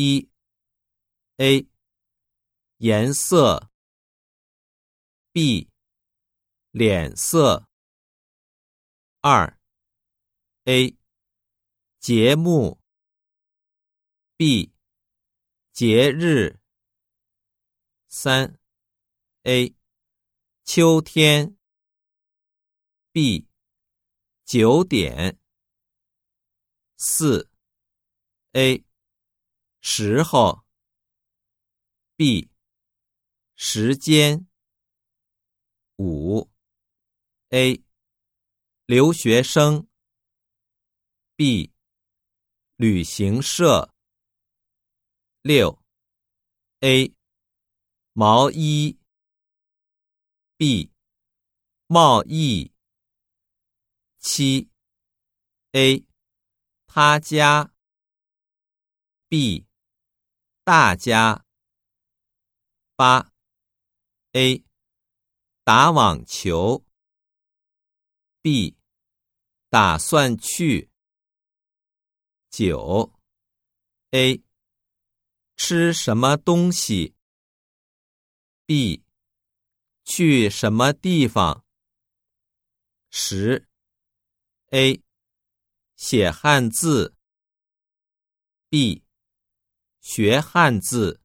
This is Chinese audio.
一 A 颜色 B 脸色二 A 节目 B 节日三 A 秋天 B 九点四 A 时候 B 时间五 A 留学生 B 旅行社六 A 毛衣 B 贸易七 A 他家 B 大家。八。A 打网球。B 打算去。九。A 吃什么东西。B 去什么地方。十。A 写汉字。B 学汉字。